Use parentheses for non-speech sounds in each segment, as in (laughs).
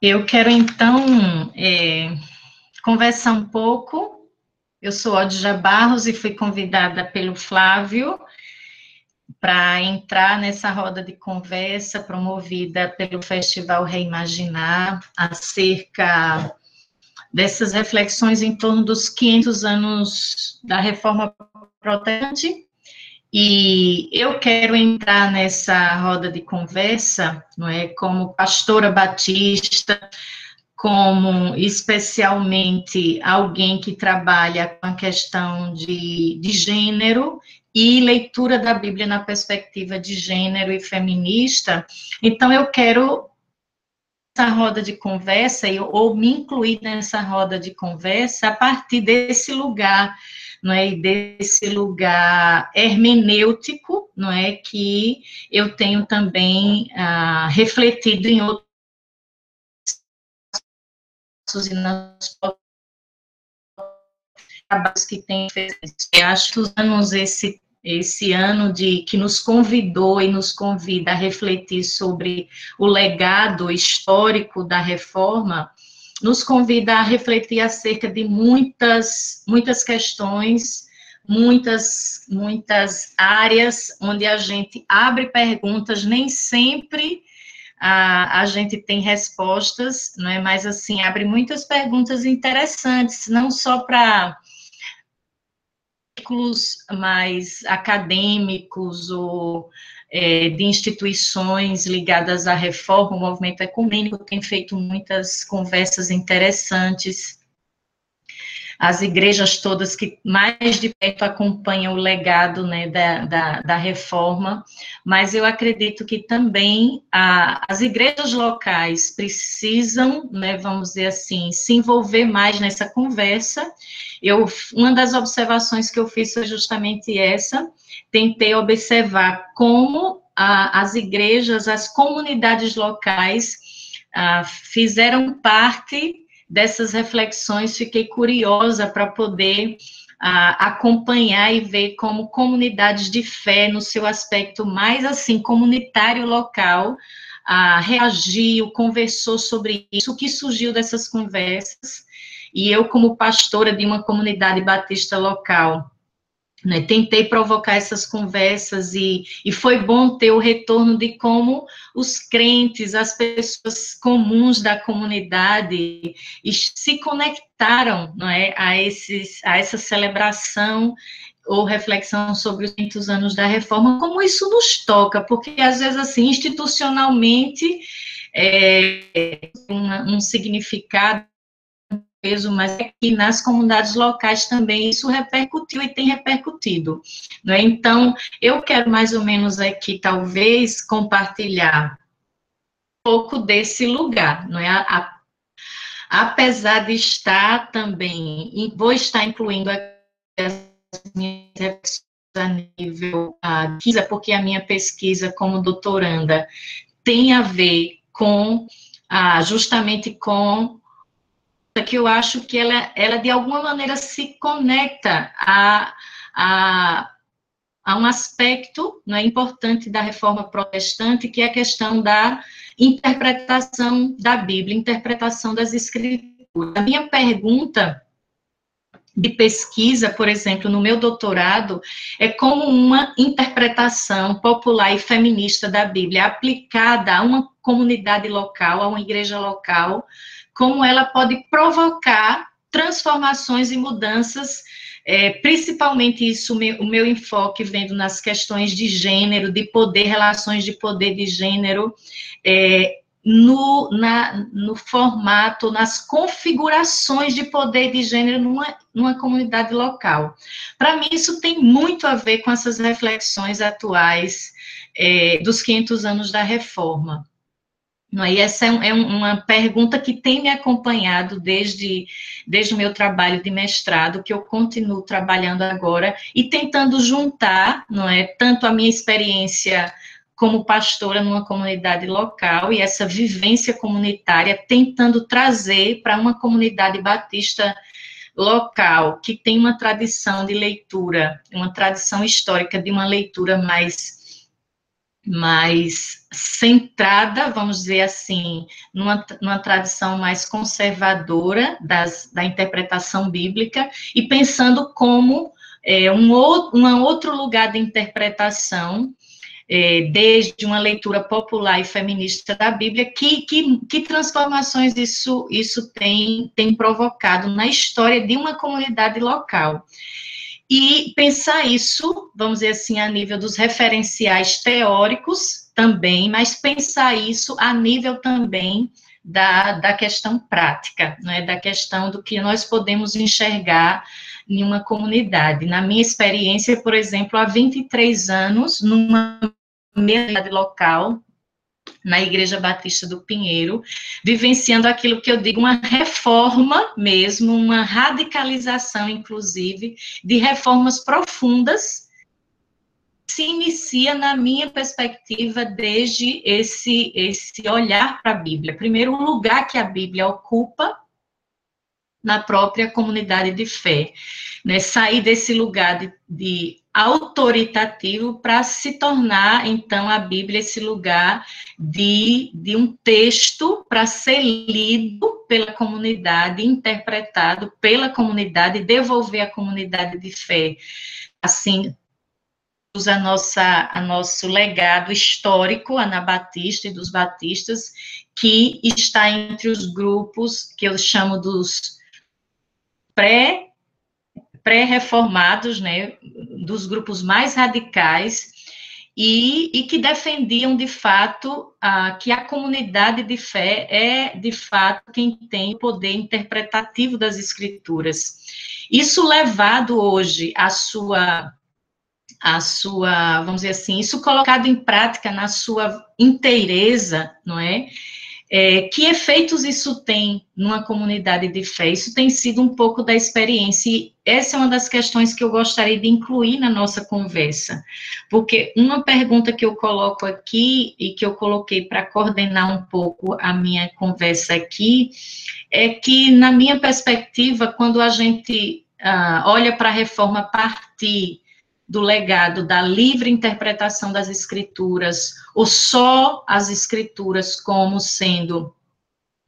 Eu quero, então, é, conversar um pouco. Eu sou Odja Barros e fui convidada pelo Flávio para entrar nessa roda de conversa promovida pelo Festival Reimaginar acerca dessas reflexões em torno dos 500 anos da Reforma Protestante. E eu quero entrar nessa roda de conversa, não é, como pastora batista, como especialmente alguém que trabalha com a questão de, de gênero e leitura da Bíblia na perspectiva de gênero e feminista. Então, eu quero essa roda de conversa, ou me incluir nessa roda de conversa a partir desse lugar, não é, e desse lugar hermenêutico, não é, que eu tenho também ah, refletido em outros e nas trabalhos que tem feito. Acho que usamos esse esse ano de que nos convidou e nos convida a refletir sobre o legado histórico da reforma, nos convida a refletir acerca de muitas muitas questões, muitas muitas áreas onde a gente abre perguntas, nem sempre a, a gente tem respostas, não é? Mas assim abre muitas perguntas interessantes, não só para ciclos mais acadêmicos ou é, de instituições ligadas à reforma, o movimento ecumênico tem feito muitas conversas interessantes as igrejas todas que mais de perto acompanham o legado né, da, da, da reforma, mas eu acredito que também a, as igrejas locais precisam, né, vamos dizer assim, se envolver mais nessa conversa. Eu, uma das observações que eu fiz foi justamente essa, tentei observar como a, as igrejas, as comunidades locais a, fizeram parte dessas reflexões, fiquei curiosa para poder ah, acompanhar e ver como comunidades de fé, no seu aspecto mais assim, comunitário local, ah, reagiu, conversou sobre isso, o que surgiu dessas conversas. E eu, como pastora de uma comunidade batista local, né, tentei provocar essas conversas e, e foi bom ter o retorno de como os crentes, as pessoas comuns da comunidade se conectaram não é, a, esses, a essa celebração ou reflexão sobre os 500 anos da reforma, como isso nos toca, porque às vezes, assim, institucionalmente, é, um, um significado peso, mas é que nas comunidades locais também isso repercutiu e tem repercutido. Né? Então, eu quero mais ou menos aqui, talvez, compartilhar um pouco desse lugar, não é? A, apesar de estar também, vou estar incluindo as minhas reflexões a nível pesquisa, porque a minha pesquisa como doutoranda tem a ver com, ah, justamente com que eu acho que ela, ela de alguma maneira se conecta a, a, a um aspecto né, importante da reforma protestante, que é a questão da interpretação da Bíblia, interpretação das escrituras. A minha pergunta de pesquisa, por exemplo, no meu doutorado, é como uma interpretação popular e feminista da Bíblia aplicada a uma comunidade local, a uma igreja local, como ela pode provocar transformações e mudanças, é, principalmente isso, o meu, o meu enfoque vendo nas questões de gênero, de poder, relações de poder de gênero, é, no, na, no formato, nas configurações de poder de gênero numa, numa comunidade local. Para mim, isso tem muito a ver com essas reflexões atuais é, dos 500 anos da reforma. E essa é, é uma pergunta que tem me acompanhado desde, desde o meu trabalho de mestrado, que eu continuo trabalhando agora e tentando juntar, não é, tanto a minha experiência como pastora numa comunidade local e essa vivência comunitária, tentando trazer para uma comunidade batista local que tem uma tradição de leitura, uma tradição histórica de uma leitura mais mais centrada, vamos dizer assim, numa, numa tradição mais conservadora das, da interpretação bíblica e pensando como é, um, outro, um outro lugar de interpretação é, desde uma leitura popular e feminista da Bíblia, que, que, que transformações isso, isso tem, tem provocado na história de uma comunidade local. E pensar isso, vamos dizer assim, a nível dos referenciais teóricos também, mas pensar isso a nível também da, da questão prática, né, da questão do que nós podemos enxergar em uma comunidade. Na minha experiência, por exemplo, há 23 anos, numa comunidade local, na Igreja Batista do Pinheiro, vivenciando aquilo que eu digo, uma reforma mesmo, uma radicalização, inclusive, de reformas profundas, se inicia, na minha perspectiva, desde esse, esse olhar para a Bíblia. Primeiro, o lugar que a Bíblia ocupa na própria comunidade de fé. Né? Sair desse lugar de, de autoritativo para se tornar, então, a Bíblia esse lugar de, de um texto para ser lido pela comunidade, interpretado pela comunidade, devolver à comunidade de fé. Assim, a nossa a nosso legado histórico anabatista e dos batistas que está entre os grupos que eu chamo dos pré pré-reformados, né, dos grupos mais radicais, e, e, que defendiam, de fato, a, que a comunidade de fé é, de fato, quem tem o poder interpretativo das escrituras. Isso levado hoje à sua, à sua, vamos dizer assim, isso colocado em prática na sua inteireza, não é? É, que efeitos isso tem numa comunidade de fé? Isso tem sido um pouco da experiência, essa é uma das questões que eu gostaria de incluir na nossa conversa, porque uma pergunta que eu coloco aqui, e que eu coloquei para coordenar um pouco a minha conversa aqui, é que, na minha perspectiva, quando a gente ah, olha para a reforma a partir do legado da livre interpretação das escrituras, ou só as escrituras como sendo,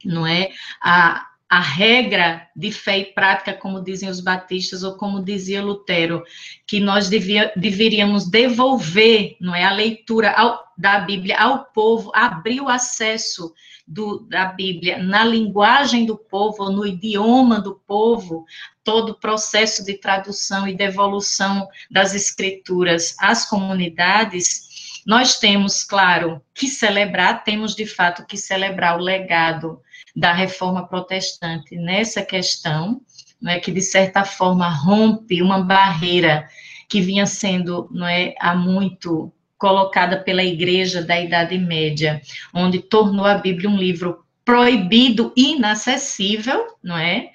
não é, a, a regra de fé e prática, como dizem os batistas, ou como dizia Lutero, que nós devia, deveríamos devolver, não é, a leitura ao, da Bíblia ao povo, abrir o acesso do, da Bíblia na linguagem do povo, no idioma do povo, todo o processo de tradução e devolução das escrituras às comunidades, nós temos, claro, que celebrar, temos de fato que celebrar o legado da reforma protestante nessa questão, não é, que de certa forma rompe uma barreira que vinha sendo, não é, há muito colocada pela Igreja da Idade Média, onde tornou a Bíblia um livro proibido, inacessível, não é?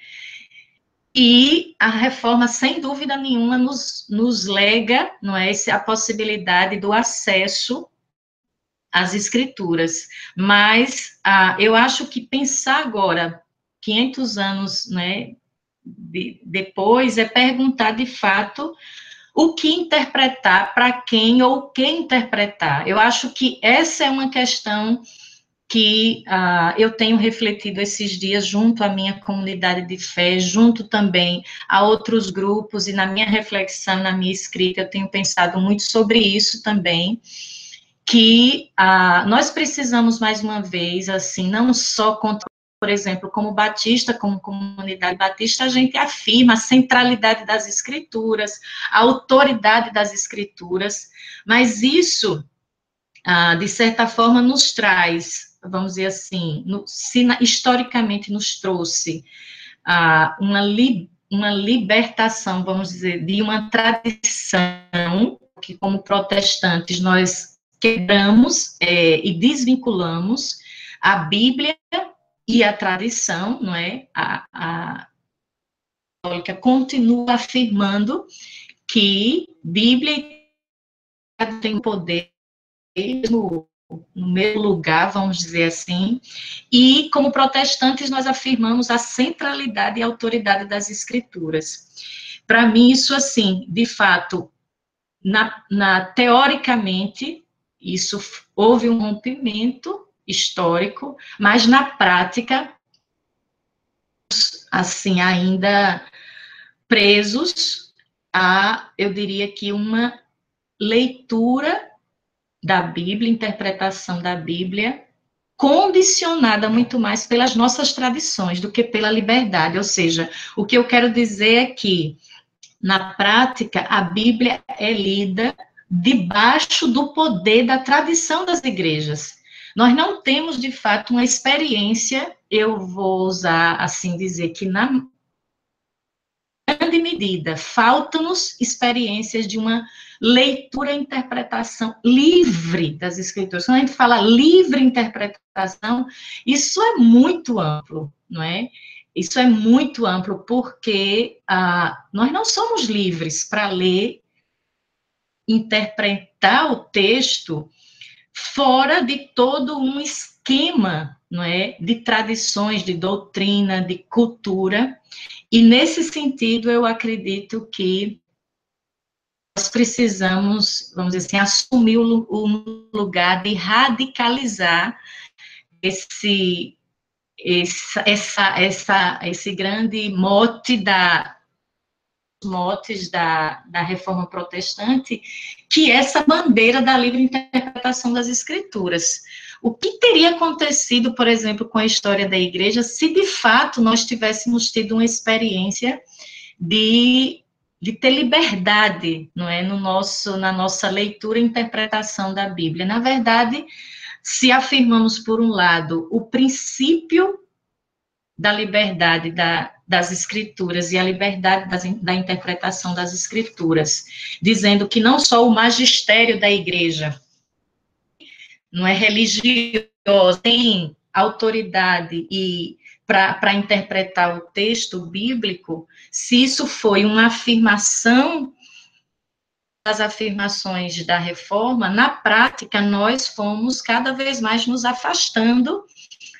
E a reforma, sem dúvida nenhuma, nos, nos lega, não é, a possibilidade do acesso às escrituras. Mas ah, eu acho que pensar agora, 500 anos, né, de, depois, é perguntar de fato o que interpretar, para quem ou o que interpretar. Eu acho que essa é uma questão que uh, eu tenho refletido esses dias junto à minha comunidade de fé, junto também a outros grupos, e na minha reflexão, na minha escrita, eu tenho pensado muito sobre isso também, que uh, nós precisamos, mais uma vez, assim, não só contra por exemplo, como batista, como comunidade batista, a gente afirma a centralidade das escrituras, a autoridade das escrituras, mas isso, ah, de certa forma, nos traz, vamos dizer assim, no, se historicamente nos trouxe ah, uma, li, uma libertação, vamos dizer, de uma tradição que, como protestantes, nós quebramos é, e desvinculamos a Bíblia e a tradição, não é? A, a católica continua afirmando que Bíblia tem poder no, no lugar, vamos dizer assim, e como protestantes nós afirmamos a centralidade e autoridade das escrituras. Para mim, isso assim, de fato, na, na teoricamente, isso houve um rompimento histórico, mas na prática, assim, ainda presos a, eu diria que uma leitura da Bíblia, interpretação da Bíblia, condicionada muito mais pelas nossas tradições do que pela liberdade. Ou seja, o que eu quero dizer é que, na prática, a Bíblia é lida debaixo do poder da tradição das igrejas. Nós não temos, de fato, uma experiência, eu vou usar assim dizer, que na grande medida faltam-nos experiências de uma leitura e interpretação livre das escrituras. Quando a gente fala livre interpretação, isso é muito amplo, não é? Isso é muito amplo, porque ah, nós não somos livres para ler, interpretar o texto fora de todo um esquema, não é, de tradições, de doutrina, de cultura. E nesse sentido, eu acredito que nós precisamos, vamos dizer assim, assumir o, lugar de radicalizar esse, essa, essa, essa, esse grande mote da motes da, da reforma protestante, que é essa bandeira da livre interpretação das escrituras. O que teria acontecido, por exemplo, com a história da igreja, se de fato nós tivéssemos tido uma experiência de de ter liberdade, não é, no nosso, na nossa leitura e interpretação da Bíblia. Na verdade, se afirmamos por um lado o princípio da liberdade da, das escrituras e a liberdade das, da interpretação das escrituras, dizendo que não só o magistério da igreja não é religioso, tem autoridade e para interpretar o texto bíblico, se isso foi uma afirmação das afirmações da reforma, na prática, nós fomos cada vez mais nos afastando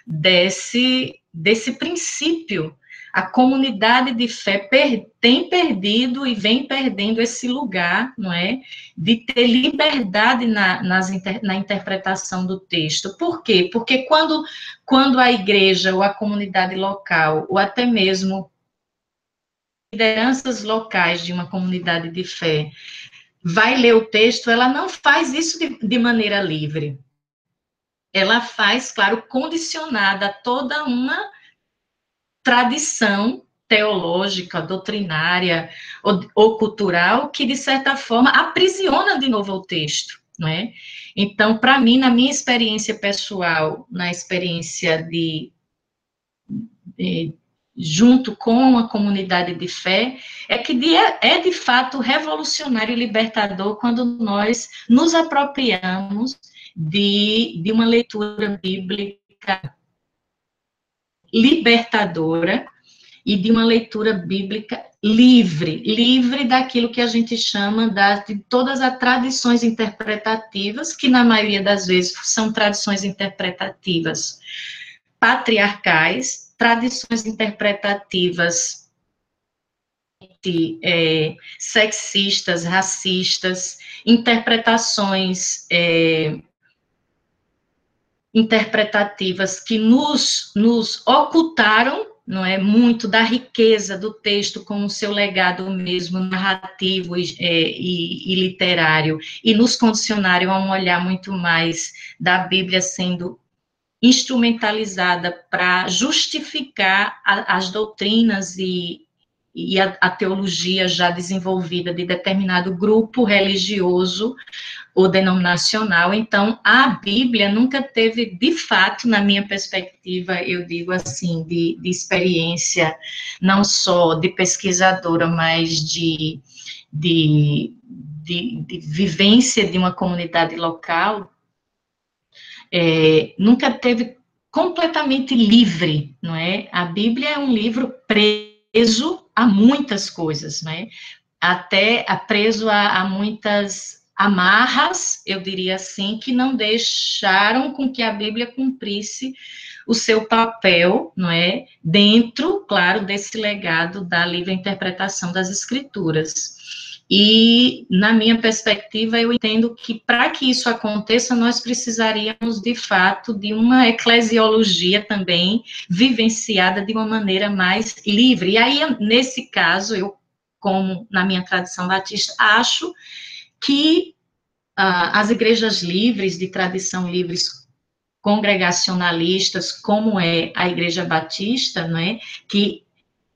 desse, desse princípio a comunidade de fé per, tem perdido e vem perdendo esse lugar, não é, de ter liberdade na, nas, na interpretação do texto. Por quê? Porque quando, quando a igreja ou a comunidade local, ou até mesmo lideranças locais de uma comunidade de fé, vai ler o texto, ela não faz isso de, de maneira livre. Ela faz, claro, condicionada a toda uma tradição teológica, doutrinária ou, ou, cultural que, de certa forma, aprisiona de novo o texto, não é? Então, para mim, na minha experiência pessoal, na experiência de, de junto com a comunidade de fé, é que é de fato revolucionário e libertador quando nós nos apropriamos de, de uma leitura bíblica libertadora e de uma leitura bíblica livre, livre daquilo que a gente chama da, de todas as tradições interpretativas, que na maioria das vezes são tradições interpretativas patriarcais, tradições interpretativas é, sexistas, racistas, interpretações é, interpretativas que nos, nos ocultaram não é muito da riqueza do texto com o seu legado mesmo narrativo e, é, e, e, literário e nos condicionaram a um olhar muito mais da Bíblia sendo instrumentalizada para justificar a, as doutrinas e, e a, a, teologia já desenvolvida de determinado grupo religioso ou denominacional. Então, a Bíblia nunca teve, de fato, na minha perspectiva, eu digo assim, de, de experiência, não só de pesquisadora, mas de, de, de, de vivência de uma comunidade local, é, nunca teve completamente livre, não é? A Bíblia é um livro preso a muitas coisas, né? Até preso a, a muitas amarras, eu diria assim, que não deixaram com que a Bíblia cumprisse o seu papel, não é? Dentro, claro, desse legado da livre interpretação das Escrituras. E, na minha perspectiva, eu entendo que para que isso aconteça, nós precisaríamos, de fato, de uma eclesiologia também vivenciada de uma maneira mais livre. E aí, nesse caso, eu, como na minha tradição batista, acho que ah, as igrejas livres, de tradição livres, congregacionalistas, como é a Igreja Batista, não é? que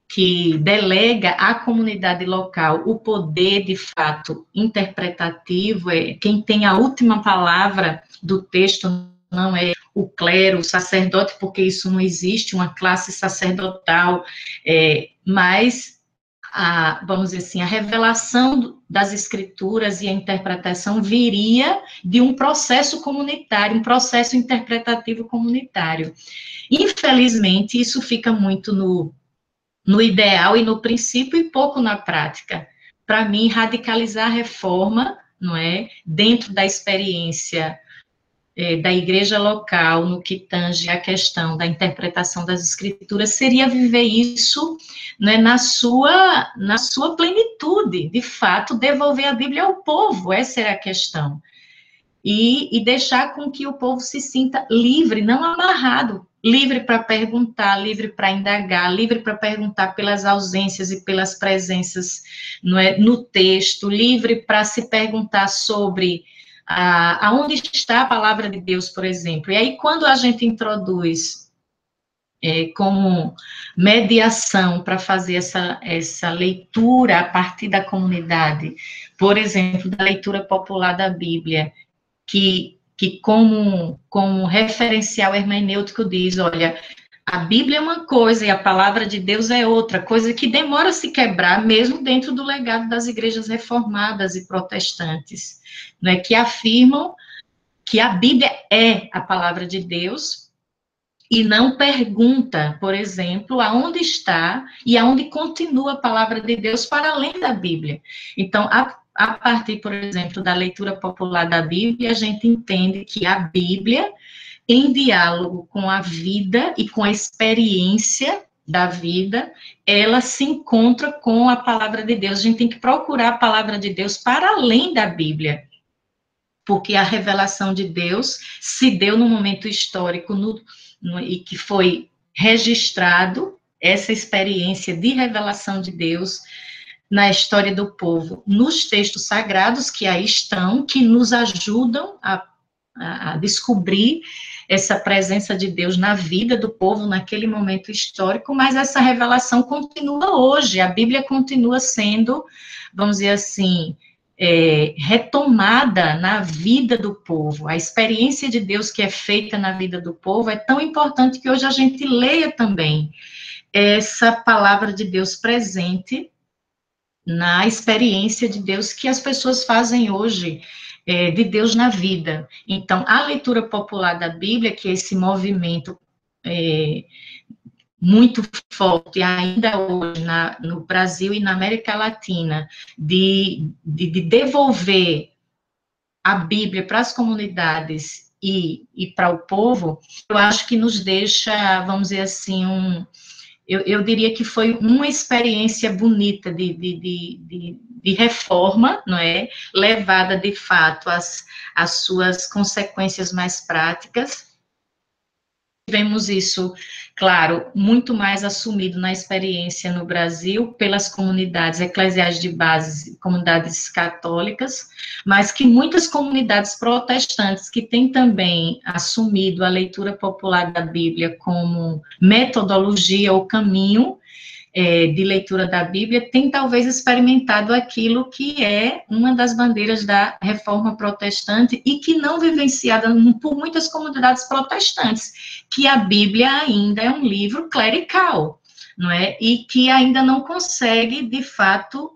que delega à comunidade local o poder, de fato, interpretativo, é quem tem a última palavra do texto não é o clero, o sacerdote, porque isso não existe, uma classe sacerdotal, é, mas, a, vamos dizer assim, a revelação das escrituras e a interpretação viria de um processo comunitário, um processo interpretativo comunitário. Infelizmente, isso fica muito no no ideal e no princípio e pouco na prática. Para mim, radicalizar a reforma, não é, dentro da experiência é, da igreja local, no que tange a questão da interpretação das escrituras, seria viver isso né, na, sua, na sua plenitude, de fato, devolver a Bíblia ao povo, essa é a questão. E, e deixar com que o povo se sinta livre, não amarrado livre para perguntar, livre para indagar, livre para perguntar pelas ausências e pelas presenças no, é, no texto, livre para se perguntar sobre a, aonde está a palavra de Deus, por exemplo. E aí, quando a gente introduz é, como mediação para fazer essa, essa leitura a partir da comunidade, por exemplo, da leitura popular da Bíblia, que que como, como referencial hermenêutico diz, olha, a Bíblia é uma coisa e a palavra de Deus é outra, coisa que demora a se quebrar mesmo dentro do legado das igrejas reformadas e protestantes, né, que afirmam que a Bíblia é a palavra de Deus e não pergunta, por exemplo, aonde está e aonde continua a palavra de Deus para além da Bíblia. Então, a a partir, por exemplo, da leitura popular da Bíblia, a gente entende que a Bíblia, em diálogo com a vida e com a experiência da vida, ela se encontra com a palavra de Deus. A gente tem que procurar a palavra de Deus para além da Bíblia, porque a revelação de Deus se deu no momento histórico no, no, e que foi registrado essa experiência de revelação de Deus na história do povo, nos textos sagrados que aí estão, que nos ajudam a, a, descobrir essa presença de Deus na vida do povo naquele momento histórico, mas essa revelação continua hoje, a Bíblia continua sendo, vamos dizer assim, é, retomada na vida do povo. A experiência de Deus que é feita na vida do povo é tão importante que hoje a gente leia também essa palavra de Deus presente na experiência de Deus que as pessoas fazem hoje, é, de Deus na vida. Então, a leitura popular da Bíblia, que é esse movimento é, muito forte, ainda hoje na, no Brasil e na América Latina, de, de, de devolver a Bíblia para as comunidades e, e para o povo, eu acho que nos deixa, vamos dizer assim, um, eu, eu diria que foi uma experiência bonita de, de, de, de, reforma, não é? Levada, de fato, às, às suas consequências mais práticas. Vemos isso claro, muito mais assumido na experiência no Brasil pelas comunidades eclesiais de base, comunidades católicas, mas que muitas comunidades protestantes que têm também assumido a leitura popular da Bíblia como metodologia ou caminho é, de leitura da Bíblia tem talvez experimentado aquilo que é uma das bandeiras da reforma protestante e que não vivenciada por muitas comunidades protestantes, que a Bíblia ainda é um livro clerical, não é? E que ainda não consegue, de fato,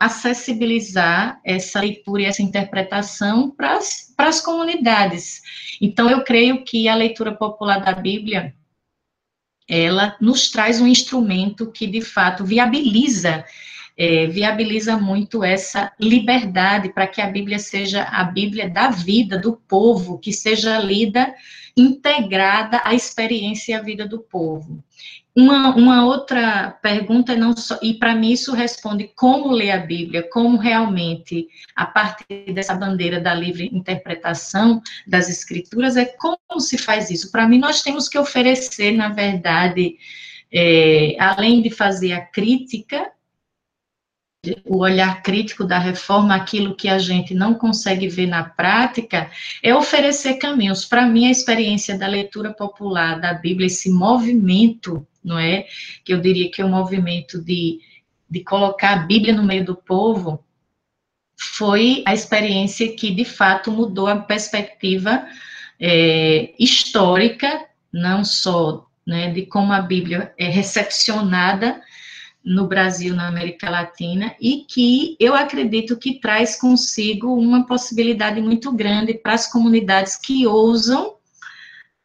acessibilizar essa leitura e essa interpretação para as comunidades. Então, eu creio que a leitura popular da Bíblia ela nos traz um instrumento que, de fato, viabiliza, é, viabiliza muito essa liberdade para que a Bíblia seja a Bíblia da vida, do povo, que seja lida integrada à experiência e à vida do povo. Uma, uma outra pergunta, não só, e para mim isso responde como ler a Bíblia, como realmente, a partir dessa bandeira da livre interpretação das Escrituras, é como se faz isso. Para mim, nós temos que oferecer, na verdade, é, além de fazer a crítica, o olhar crítico da reforma, aquilo que a gente não consegue ver na prática, é oferecer caminhos. Para mim, a experiência da leitura popular da Bíblia, esse movimento, não é? Que eu diria que é o um movimento de, de colocar a Bíblia no meio do povo, foi a experiência que, de fato, mudou a perspectiva é, histórica, não só né, de como a Bíblia é recepcionada no Brasil, na América Latina, e que eu acredito que traz consigo uma possibilidade muito grande para as comunidades que ousam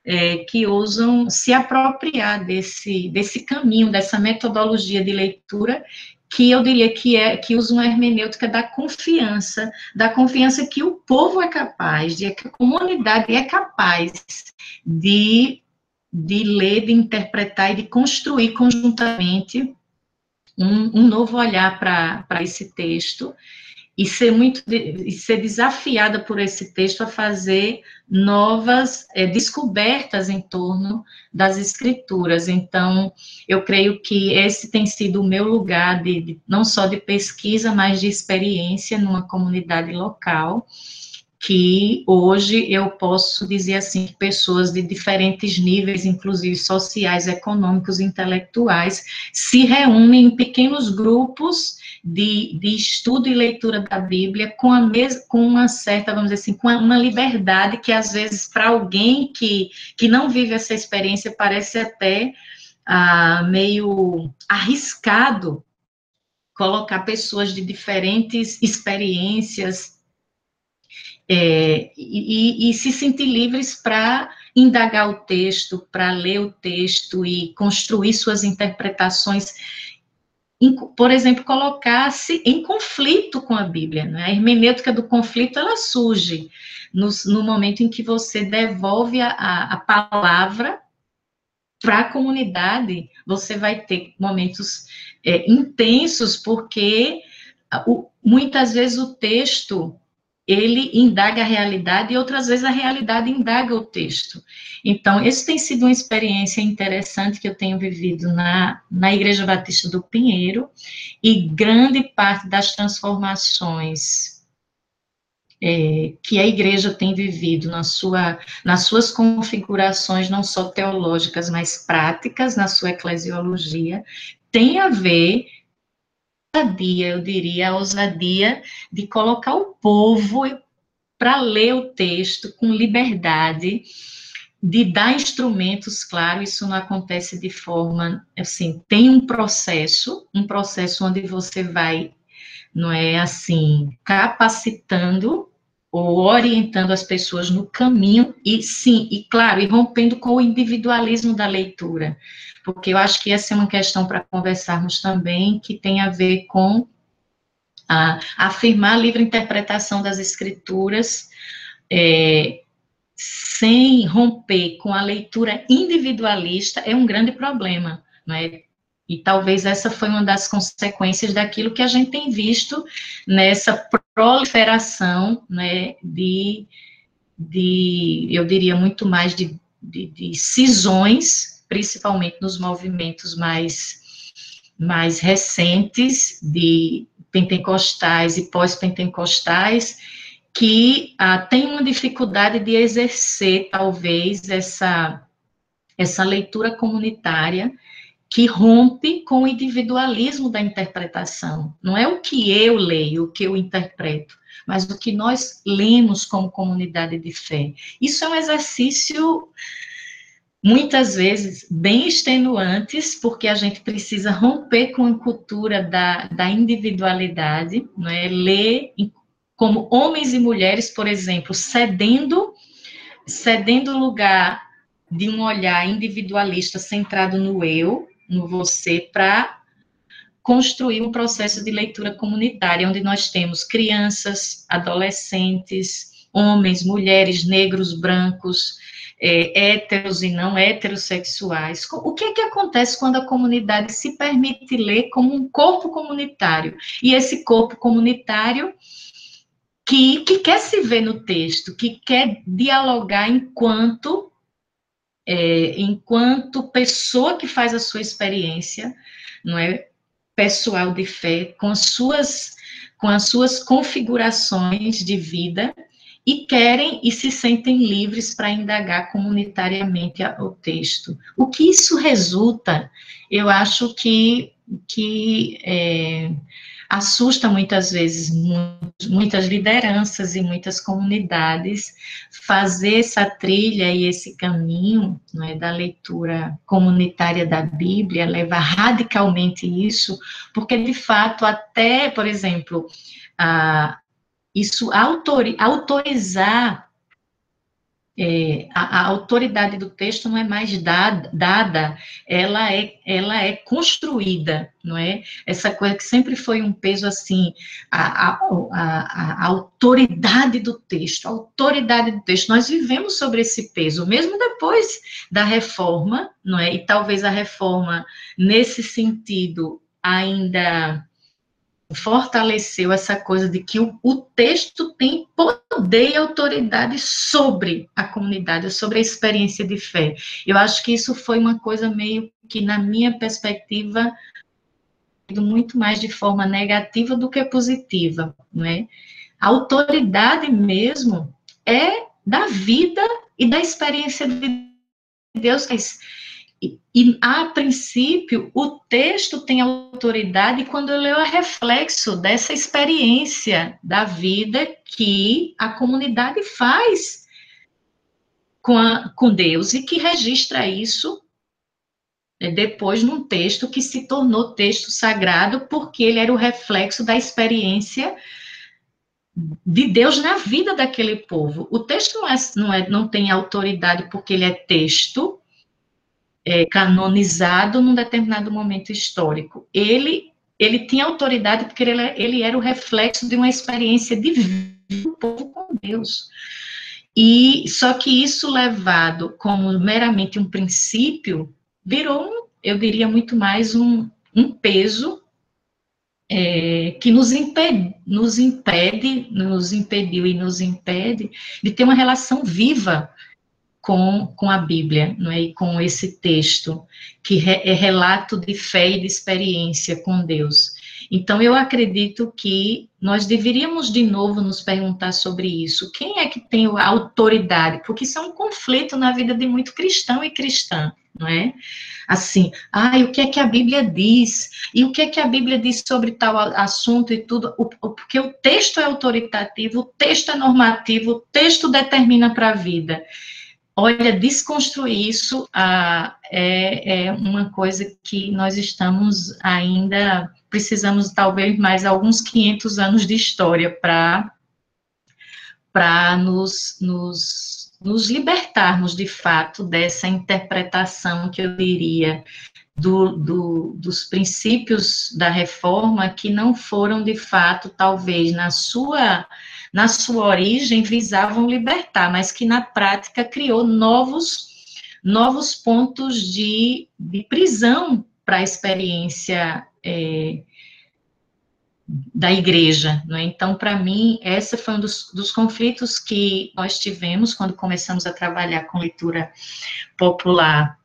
é, que ousam se apropriar desse, desse caminho, dessa metodologia de leitura, que eu diria que é que usa uma hermenêutica da confiança, da confiança que o povo é capaz, de que a comunidade é capaz de, de ler, de interpretar e de construir conjuntamente um, um novo olhar para esse texto e ser muito e ser desafiada por esse texto a fazer novas é, descobertas em torno das escrituras. Então, eu creio que esse tem sido o meu lugar de, de não só de pesquisa, mas de experiência numa comunidade local que hoje eu posso dizer assim pessoas de diferentes níveis, inclusive sociais, econômicos, intelectuais, se reúnem em pequenos grupos de, de estudo e leitura da Bíblia com, a mes, com uma certa, vamos dizer assim, com uma liberdade que às vezes para alguém que, que não vive essa experiência parece até ah, meio arriscado colocar pessoas de diferentes experiências é, e, e, se sentir livres para indagar o texto, para ler o texto e construir suas interpretações, por exemplo, colocar-se em conflito com a Bíblia. Né? A hermenêutica do conflito, ela surge no, no momento em que você devolve a, a, palavra para a comunidade, você vai ter momentos é, intensos, porque muitas vezes o texto ele indaga a realidade e outras vezes a realidade indaga o texto. Então, isso tem sido uma experiência interessante que eu tenho vivido na, na Igreja Batista do Pinheiro, e grande parte das transformações é, que a igreja tem vivido na sua, nas suas configurações, não só teológicas, mas práticas, na sua eclesiologia, tem a ver ousadia, eu diria, a ousadia de colocar o povo para ler o texto com liberdade, de dar instrumentos, claro, isso não acontece de forma, assim, tem um processo, um processo onde você vai, não é assim, capacitando ou orientando as pessoas no caminho, e sim, e claro, e rompendo com o individualismo da leitura, porque eu acho que essa é uma questão para conversarmos também, que tem a ver com a, afirmar a livre interpretação das escrituras, é, sem romper com a leitura individualista, é um grande problema, não é? E talvez essa foi uma das consequências daquilo que a gente tem visto nessa proliferação né, de, de, eu diria, muito mais de, de, de cisões, principalmente nos movimentos mais, mais recentes de pentecostais e pós-pentecostais, que ah, tem uma dificuldade de exercer, talvez, essa, essa leitura comunitária que rompe com o individualismo da interpretação. Não é o que eu leio, o que eu interpreto, mas o que nós lemos como comunidade de fé. Isso é um exercício muitas vezes bem extenuantes, porque a gente precisa romper com a cultura da, da individualidade, não é? ler como homens e mulheres, por exemplo, cedendo cedendo lugar de um olhar individualista centrado no eu, no você para construir um processo de leitura comunitária, onde nós temos crianças, adolescentes, homens, mulheres, negros, brancos, é, héteros e não heterossexuais. O que é que acontece quando a comunidade se permite ler como um corpo comunitário? E esse corpo comunitário que, que quer se ver no texto, que quer dialogar enquanto é, enquanto pessoa que faz a sua experiência, não é pessoal de fé, com as suas com as suas configurações de vida e querem e se sentem livres para indagar comunitariamente o texto. O que isso resulta, eu acho que, que é, assusta muitas vezes muitas lideranças e muitas comunidades fazer essa trilha e esse caminho é, da leitura comunitária da Bíblia, levar radicalmente isso, porque de fato até, por exemplo, a, isso autori, autorizar é, a, a, autoridade do texto não é mais dada, dada, ela é, ela é construída, não é? Essa coisa que sempre foi um peso assim, a, a, a, autoridade do texto, a autoridade do texto. Nós vivemos sobre esse peso, mesmo depois da reforma, não é? E talvez a reforma, nesse sentido, ainda fortaleceu essa coisa de que o, o, texto tem poder e autoridade sobre a comunidade, sobre a experiência de fé. Eu acho que isso foi uma coisa meio que, na minha perspectiva, muito mais de forma negativa do que positiva, não é? A autoridade mesmo é da vida e da experiência de Deus, e, a princípio, o texto tem autoridade quando eu leio a reflexo dessa experiência da vida que a comunidade faz com, a, com Deus e que registra isso né, depois num texto que se tornou texto sagrado, porque ele era o reflexo da experiência de Deus na vida daquele povo. O texto não, é, não, é, não tem autoridade porque ele é texto, é, canonizado num determinado momento histórico. Ele, ele tinha autoridade porque ele, ele era o reflexo de uma experiência de vida do povo com Deus. E só que isso levado como meramente um princípio virou, eu diria muito mais um, um peso é, que nos impede, nos impede, nos impediu e nos impede de ter uma relação viva com, com a Bíblia, não é? E com esse texto, que é relato de fé e de experiência com Deus. Então, eu acredito que nós deveríamos de novo nos perguntar sobre isso. Quem é que tem a autoridade? Porque isso é um conflito na vida de muito cristão e cristã, não é? Assim, ai, o que é que a Bíblia diz? E o que é que a Bíblia diz sobre tal assunto e tudo? Porque o texto é autoritativo, o texto é normativo, o texto determina para a vida. Olha, desconstruir isso ah, é, é, uma coisa que nós estamos ainda, precisamos talvez mais alguns 500 anos de história para nos, nos, nos libertarmos, de fato, dessa interpretação que eu diria do, do, dos princípios da reforma que não foram, de fato, talvez, na sua na sua origem visavam libertar, mas que na prática criou novos novos pontos de, de prisão para a experiência é, da igreja. É? Então, para mim, esse foi um dos, dos, conflitos que nós tivemos quando começamos a trabalhar com leitura popular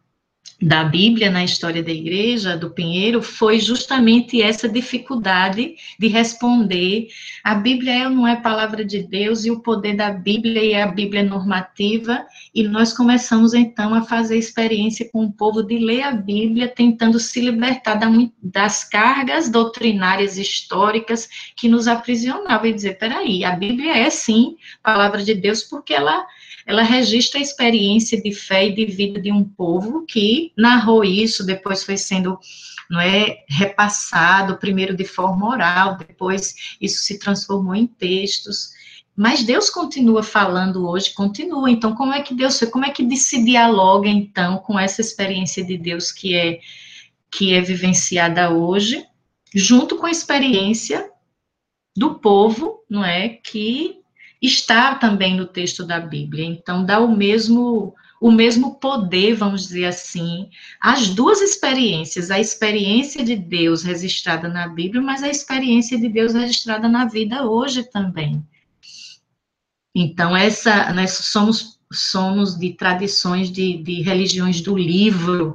da Bíblia na história da igreja, do Pinheiro, foi justamente essa dificuldade de responder. A Bíblia é, não é palavra de Deus e o poder da Bíblia e a Bíblia normativa, e nós começamos então a fazer experiência com o povo de ler a Bíblia, tentando se libertar das cargas doutrinárias históricas que nos aprisionavam e dizer: peraí, a Bíblia é sim palavra de Deus porque ela ela registra a experiência de fé e de vida de um povo que narrou isso, depois foi sendo não é repassado, primeiro de forma oral, depois isso se transformou em textos. Mas Deus continua falando hoje, continua. Então, como é que Deus, como é que se dialoga então com essa experiência de Deus que é que é vivenciada hoje, junto com a experiência do povo, não é, que está também no texto da Bíblia. Então, dá o mesmo o mesmo poder, vamos dizer assim, as duas experiências, a experiência de Deus registrada na Bíblia, mas a experiência de Deus registrada na vida hoje também. Então, essa, nós somos, somos de tradições de, de religiões do livro,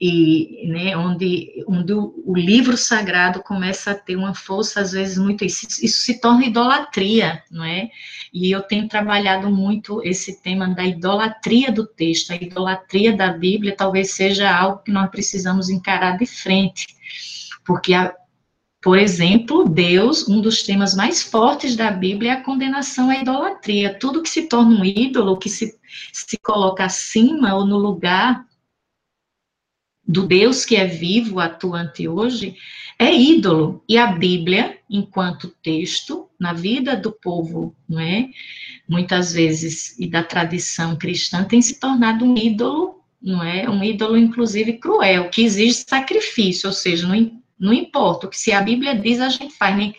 e né, onde, onde o, livro sagrado começa a ter uma força, às vezes, muito. Isso, isso, se torna idolatria, não é? E eu tenho trabalhado muito esse tema da idolatria do texto, a idolatria da Bíblia talvez seja algo que nós precisamos encarar de frente, porque, a, por exemplo, Deus, um dos temas mais fortes da Bíblia é a condenação à idolatria. Tudo que se torna um ídolo, que se, se coloca acima ou no lugar do Deus que é vivo, atuante hoje, é ídolo. E a Bíblia, enquanto texto, na vida do povo, não é? Muitas vezes, e da tradição cristã, tem se tornado um ídolo, não é? Um ídolo, inclusive, cruel, que exige sacrifício, ou seja, não, não importa o que se a Bíblia diz, a gente faz, nem,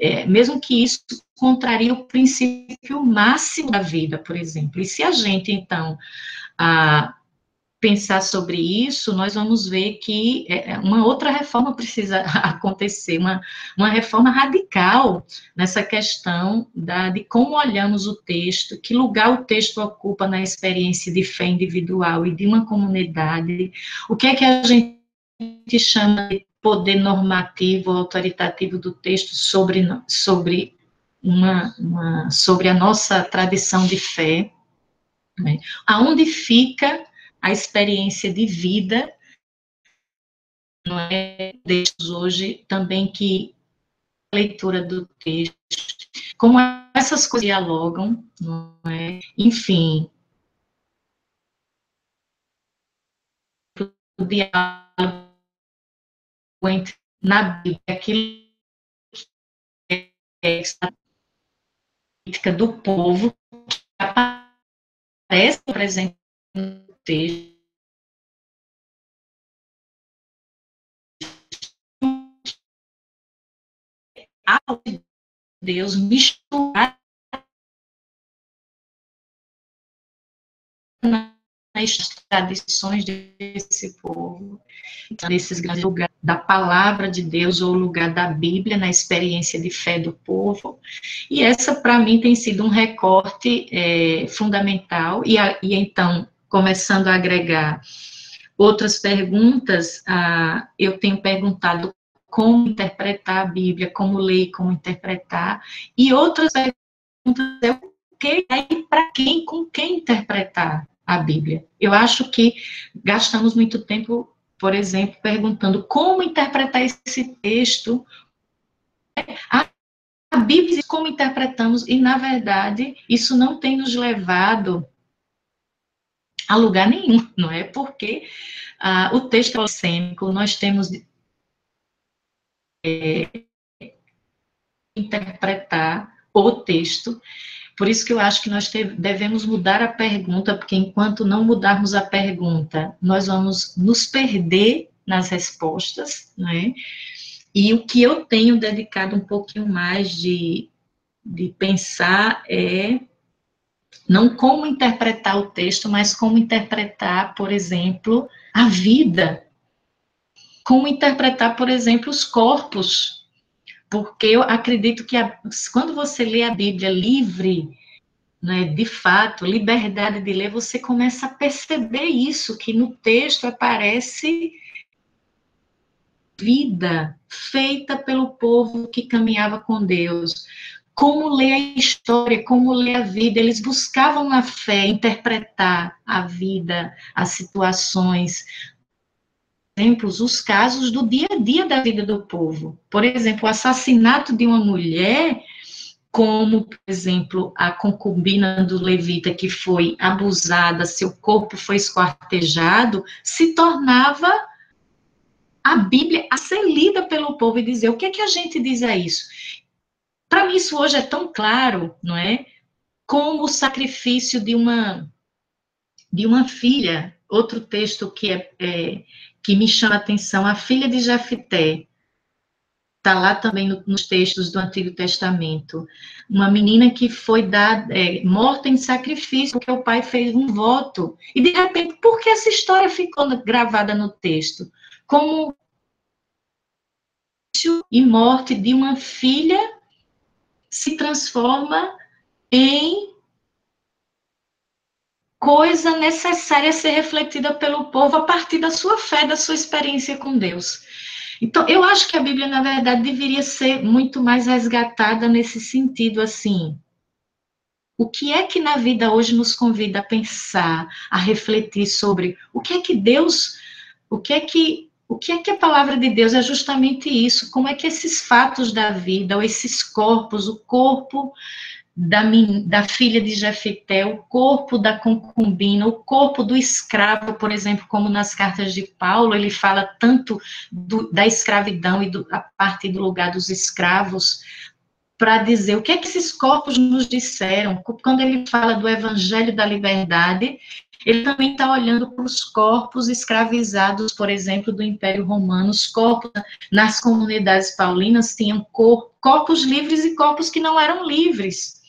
é, mesmo que isso contraria o princípio máximo da vida, por exemplo. E se a gente, então, a, pensar sobre isso, nós vamos ver que é, é, uma outra reforma precisa (laughs) acontecer, uma, uma reforma radical nessa questão da, de como olhamos o texto, que lugar o texto ocupa na experiência de fé individual e de uma comunidade, o que é que a gente chama de poder normativo, autoritativo do texto sobre, sobre, uma, uma sobre a nossa tradição de fé, né? aonde fica a experiência de vida, não é? Deixos hoje também que a leitura do texto, como essas coisas dialogam, não é? Enfim, o diálogo entre, na Bíblia, aquilo que é a política do povo, que aparece presente texto Deus misturar nas tradições desse povo, nesses grandes lugares da palavra de Deus ou lugar da Bíblia na experiência de fé do povo. E essa, para mim, tem sido um recorte é, fundamental. E, a, e então, começando a agregar outras perguntas, ah, eu tenho perguntado como interpretar a Bíblia, como ler, como interpretar, e outras perguntas é o que e para quem, com quem interpretar a Bíblia. Eu acho que gastamos muito tempo, por exemplo, perguntando como interpretar esse texto. A Bíblia, como interpretamos, e na verdade, isso não tem nos levado a lugar nenhum, (laughs) não é? Porque ah, o texto polissêmico, nós temos é, interpretar o texto, por isso que eu acho que nós devemos mudar a pergunta, porque enquanto não mudarmos a pergunta, nós vamos nos perder nas respostas, né? E o que eu tenho dedicado um pouquinho mais de, de pensar é não como interpretar o texto, mas como interpretar, por exemplo, a vida. Como interpretar, por exemplo, os corpos. Porque eu acredito que a, quando você lê a Bíblia livre, né, de fato, liberdade de ler, você começa a perceber isso, que no texto aparece vida feita pelo povo que caminhava com Deus, como ler a história, como ler a vida. Eles buscavam na fé interpretar a vida, as situações, exemplos, os casos do dia a dia da vida do povo. Por exemplo, o assassinato de uma mulher, como, por exemplo, a concubina do levita que foi abusada, seu corpo foi esquartejado, se tornava a Bíblia a ser lida pelo povo e dizer o que é que a gente diz a isso? Para mim, isso hoje é tão claro, não é? Como o sacrifício de uma, de uma filha. Outro texto que, é, é que me chama a atenção, a filha de Jafité. está lá também no, nos textos do Antigo Testamento. Uma menina que foi dada, é, morta em sacrifício, porque o pai fez um voto. E, de repente, por que essa história ficou gravada no texto? Como e morte de uma filha se transforma em coisa necessária a ser refletida pelo povo a partir da sua fé, da sua experiência com Deus. Então, eu acho que a Bíblia, na verdade, deveria ser muito mais resgatada nesse sentido, assim. O que é que na vida hoje nos convida a pensar, a refletir sobre o que é que Deus, o que é que o que é que a palavra de Deus é justamente isso? Como é que esses fatos da vida, ou esses corpos, o corpo da, da filha de Jefité, o corpo da concubina, o corpo do escravo, por exemplo, como nas cartas de Paulo, ele fala tanto do, da escravidão e do, a parte do lugar dos escravos, para dizer o que é que esses corpos nos disseram. Quando ele fala do evangelho da liberdade, ele também está olhando para os corpos escravizados, por exemplo, do Império Romano. Os corpos nas comunidades paulinas tinham corpos livres e corpos que não eram livres.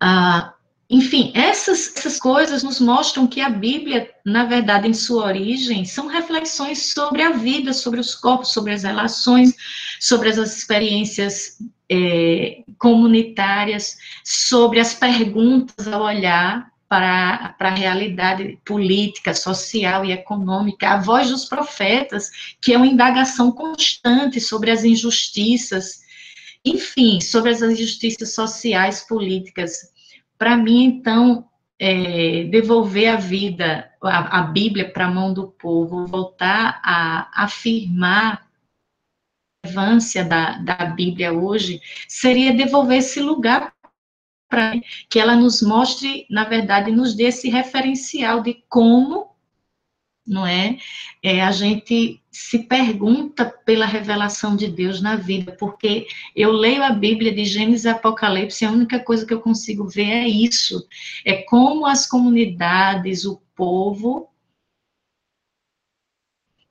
Ah, enfim, essas, essas coisas nos mostram que a Bíblia, na verdade, em sua origem, são reflexões sobre a vida, sobre os corpos, sobre as relações, sobre as experiências é, comunitárias, sobre as perguntas ao olhar para, a realidade política, social e econômica, a voz dos profetas, que é uma indagação constante sobre as injustiças, enfim, sobre as injustiças sociais, políticas. Para mim, então, é, devolver a vida, a, a Bíblia para a mão do povo, voltar a afirmar a relevância da, da Bíblia hoje, seria devolver esse lugar para que ela nos mostre, na verdade, nos dê esse referencial de como não é? é? A gente se pergunta pela revelação de Deus na vida, porque eu leio a Bíblia de Gênesis e Apocalipse, a única coisa que eu consigo ver é isso, é como as comunidades, o povo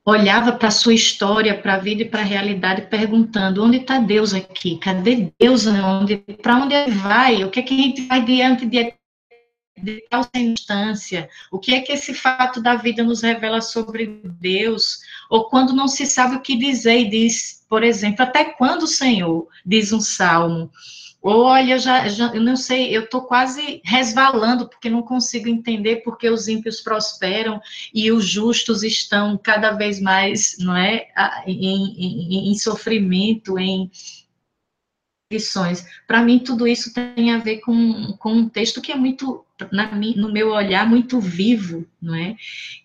olhava para a sua história, para a vida e para a realidade, perguntando: onde está Deus aqui? Cadê Deus? Para onde ele vai? O que é que a gente vai diante de de tal circunstância, o que é que esse fato da vida nos revela sobre Deus, ou quando não se sabe o que dizer e diz, por exemplo, até quando, Senhor, diz um salmo, olha, já, já eu não sei, eu estou quase resvalando, porque não consigo entender porque os ímpios prosperam e os justos estão cada vez mais, não é, em, em, em sofrimento, em lições. Para mim, tudo isso tem a ver com, com um texto que é muito, na, no meu olhar, muito vivo, não é?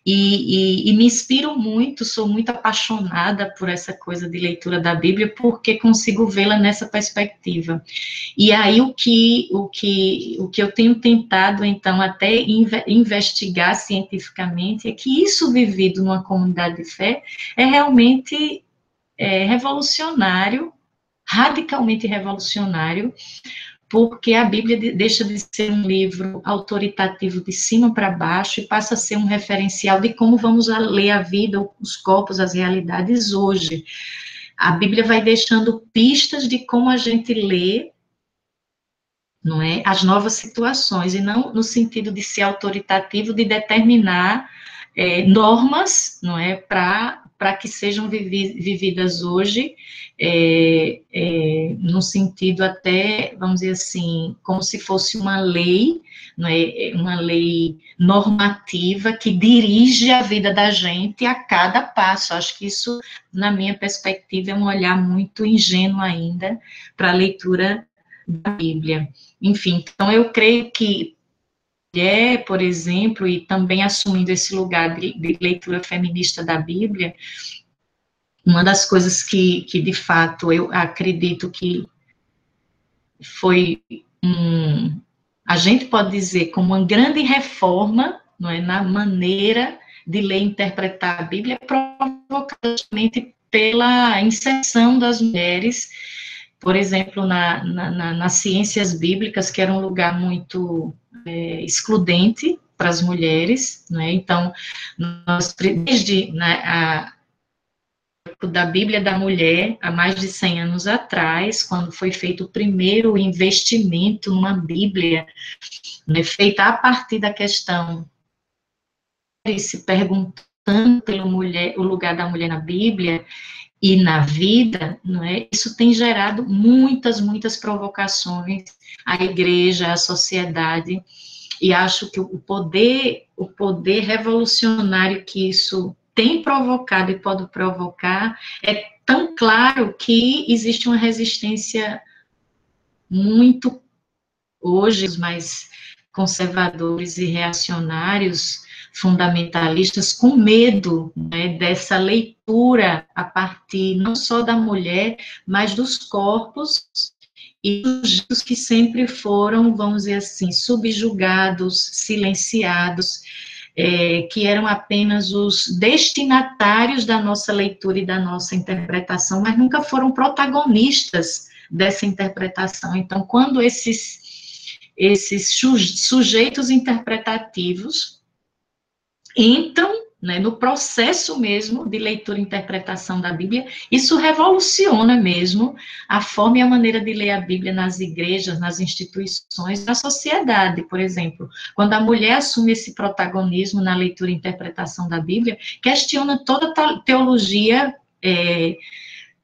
E, e, e, me inspiro muito, sou muito apaixonada por essa coisa de leitura da Bíblia, porque consigo vê-la nessa perspectiva. E aí, o que, o, que, o que eu tenho tentado, então, até investigar cientificamente, é que isso vivido numa comunidade de fé é realmente é, revolucionário radicalmente revolucionário, porque a Bíblia deixa de ser um livro autoritativo de cima para baixo e passa a ser um referencial de como vamos ler a vida, os corpos, as realidades hoje. A Bíblia vai deixando pistas de como a gente lê não é, as novas situações, e não no sentido de ser autoritativo, de determinar é, normas, não é, para para que sejam vivi vividas hoje, é, é, no sentido até, vamos dizer assim, como se fosse uma lei, é, uma lei normativa que dirige a vida da gente a cada passo. Acho que isso, na minha perspectiva, é um olhar muito ingênuo ainda para a leitura da Bíblia. Enfim, então eu creio que mulher, por exemplo, e também assumindo esse lugar de, de, leitura feminista da Bíblia, uma das coisas que, que de fato eu acredito que foi um, a gente pode dizer como uma grande reforma, não é, na maneira de ler e interpretar a Bíblia, provocada pela inserção das mulheres por exemplo, na, na, nas ciências bíblicas, que era um lugar muito é, excludente para as mulheres, né? Então, nós, desde né, a da Bíblia da Mulher, há mais de 100 anos atrás, quando foi feito o primeiro investimento numa Bíblia, né, feita a partir da questão se perguntando pelo mulher, o lugar da mulher na Bíblia e na vida, não é? Isso tem gerado muitas, muitas provocações à igreja, à sociedade, e acho que o poder, o poder revolucionário que isso tem provocado e pode provocar é tão claro que existe uma resistência muito hoje os mais conservadores e reacionários fundamentalistas com medo né, dessa leitura a partir não só da mulher, mas dos corpos e dos que sempre foram, vamos dizer assim, subjugados, silenciados, é, que eram apenas os destinatários da nossa leitura e da nossa interpretação, mas nunca foram protagonistas dessa interpretação. Então, quando esses, esses sujeitos interpretativos entram né, no processo mesmo de leitura e interpretação da Bíblia, isso revoluciona mesmo a forma e a maneira de ler a Bíblia nas igrejas, nas instituições, na sociedade, por exemplo. Quando a mulher assume esse protagonismo na leitura e interpretação da Bíblia, questiona toda a teologia é,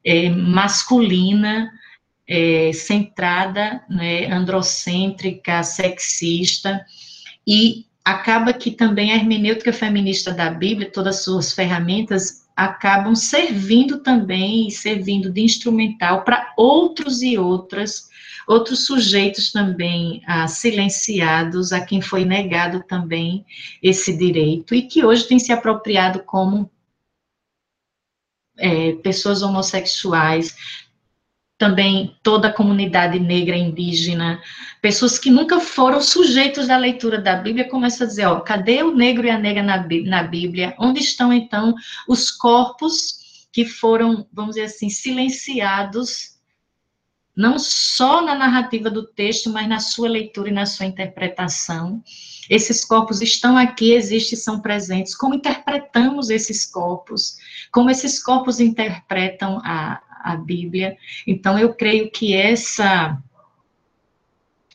é, masculina, é, centrada, né, androcêntrica, sexista, e acaba que também a hermenêutica feminista da Bíblia, todas as suas ferramentas, acabam servindo também e servindo de instrumental para outros e outras, outros sujeitos também ah, silenciados, a quem foi negado também esse direito, e que hoje tem se apropriado como é, pessoas homossexuais, também toda a comunidade negra indígena, pessoas que nunca foram sujeitos da leitura da Bíblia, começam a dizer, ó, cadê o negro e a negra na, na Bíblia? Onde estão, então, os corpos que foram, vamos dizer assim, silenciados, não só na narrativa do texto, mas na sua leitura e na sua interpretação? Esses corpos estão aqui, existem, são presentes. Como interpretamos esses corpos? Como esses corpos interpretam a, a Bíblia. Então, eu creio que essa,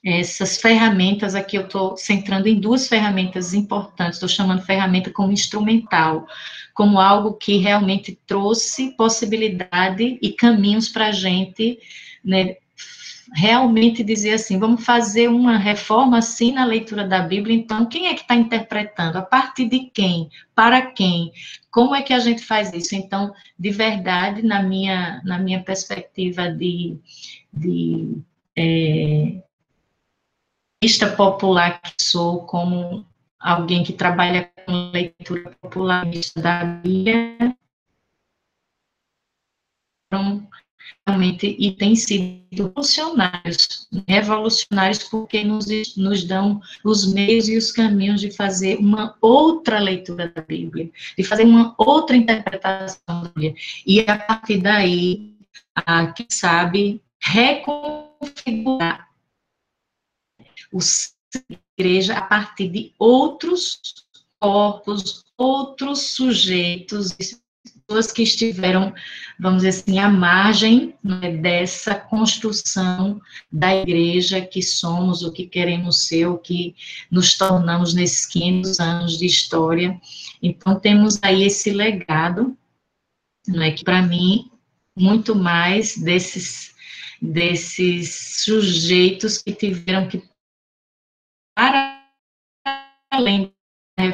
essas ferramentas aqui, eu estou centrando em duas ferramentas importantes, estou chamando ferramenta como instrumental, como algo que realmente trouxe possibilidade e caminhos para a gente, né, realmente dizer assim, vamos fazer uma reforma assim na leitura da Bíblia, então quem é que está interpretando? A partir de quem? Para quem? Como é que a gente faz isso? Então, de verdade, na minha, na minha perspectiva de, de é, popular que sou, como alguém que trabalha com leitura popularista da Bíblia, então, realmente e têm sido revolucionários, revolucionários porque nos, nos dão os meios e os caminhos de fazer uma outra leitura da Bíblia, de fazer uma outra interpretação da Bíblia, e a partir daí, a, quem sabe, reconfigurar os igreja a partir de outros corpos, outros sujeitos pessoas que estiveram, vamos dizer assim, à margem né, dessa construção da igreja que somos, o que queremos ser, o que nos tornamos nesses 500 anos de história. Então, temos aí esse legado, né, que para mim, muito mais desses, desses sujeitos que tiveram que, para além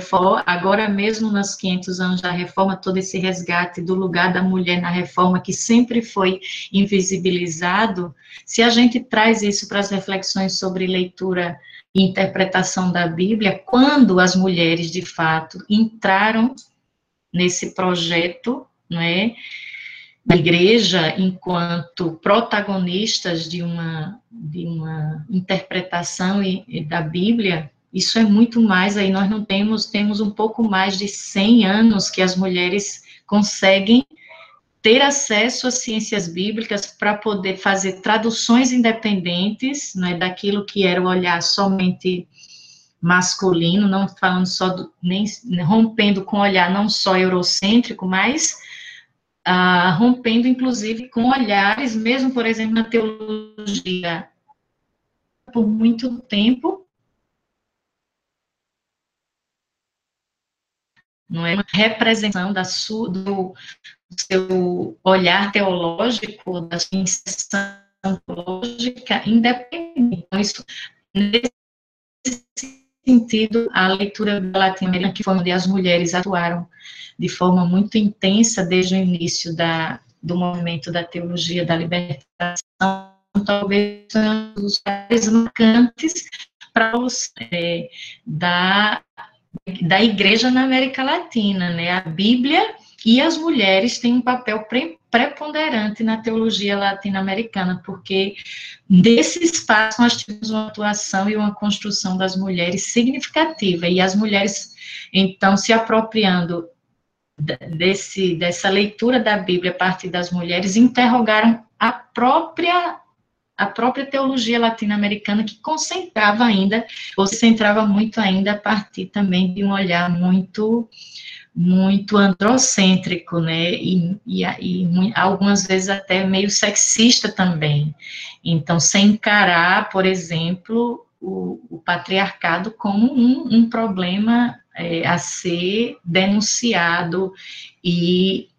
reforma, agora mesmo nos 500 anos da reforma, todo esse resgate do lugar da mulher na reforma, que sempre foi invisibilizado, se a gente traz isso para as reflexões sobre leitura e interpretação da Bíblia, quando as mulheres, de fato, entraram nesse projeto, não é, da igreja enquanto protagonistas de uma, de uma interpretação da Bíblia, isso é muito mais, aí nós não temos, temos um pouco mais de 100 anos que as mulheres conseguem ter acesso às ciências bíblicas para poder fazer traduções independentes, né, daquilo que era o olhar somente masculino, não falando só do, nem rompendo com o olhar não só eurocêntrico, mas ah, rompendo, inclusive, com olhares, mesmo, por exemplo, na teologia, por muito tempo, não é uma representação da sua, do, seu olhar teológico, da sua inserção teológica independente. Então, isso, nesse sentido, a leitura latino-americana, que foi onde as mulheres atuaram de forma muito intensa desde o início da, do movimento da teologia da libertação, talvez sejam os mais marcantes para os é, da, da igreja na América Latina, né? A Bíblia e as mulheres têm um papel pre preponderante na teologia latino-americana, porque desse espaço nós tivemos uma atuação e uma construção das mulheres significativa, e as mulheres, então, se apropriando desse, dessa leitura da Bíblia a partir das mulheres, interrogaram a própria a própria teologia latino-americana que concentrava ainda, ou se centrava muito ainda a partir também de um olhar muito muito androcêntrico, né, e, e, e, algumas vezes até meio sexista também. Então, sem encarar, por exemplo, o, o patriarcado como um, um problema é, a ser denunciado e,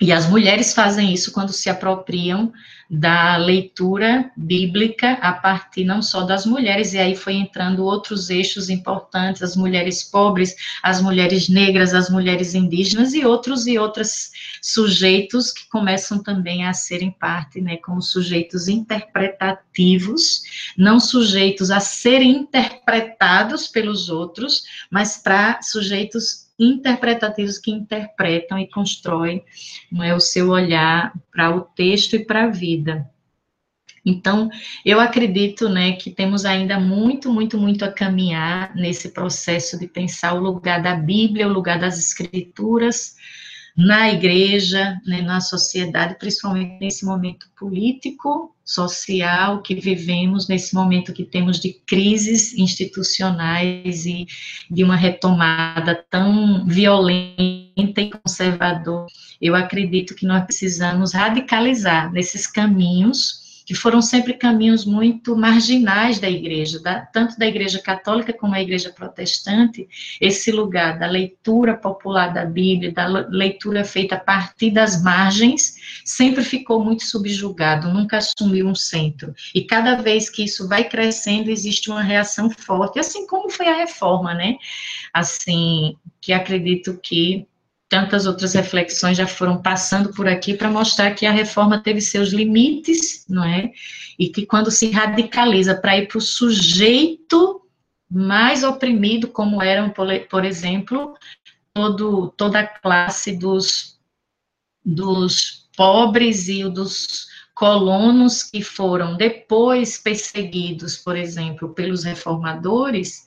e as mulheres fazem isso quando se apropriam da leitura bíblica a partir não só das mulheres, e aí foi entrando outros eixos importantes, as mulheres pobres, as mulheres negras, as mulheres indígenas e outros e outros sujeitos que começam também a serem parte, né, como sujeitos interpretativos, não sujeitos a serem interpretados pelos outros, mas para sujeitos interpretativos que interpretam e constroem não é, o seu olhar para o texto e para a vida. Então, eu acredito, né, que temos ainda muito, muito, muito a caminhar nesse processo de pensar o lugar da Bíblia, o lugar das Escrituras, na igreja, né, na sociedade, principalmente nesse momento político, social que vivemos, nesse momento que temos de crises institucionais e de uma retomada tão violenta e conservadora. Eu acredito que nós precisamos radicalizar nesses caminhos que foram sempre caminhos muito marginais da igreja, da, tanto da igreja católica como da igreja protestante, esse lugar da leitura popular da Bíblia, da leitura feita a partir das margens, sempre ficou muito subjugado, nunca assumiu um centro. E cada vez que isso vai crescendo, existe uma reação forte, assim como foi a reforma, né? Assim, que acredito que tantas outras reflexões já foram passando por aqui para mostrar que a reforma teve seus limites, não é? E que quando se radicaliza para ir para o sujeito mais oprimido, como eram, por exemplo, todo, toda a classe dos, dos pobres e dos colonos que foram depois perseguidos, por exemplo, pelos reformadores,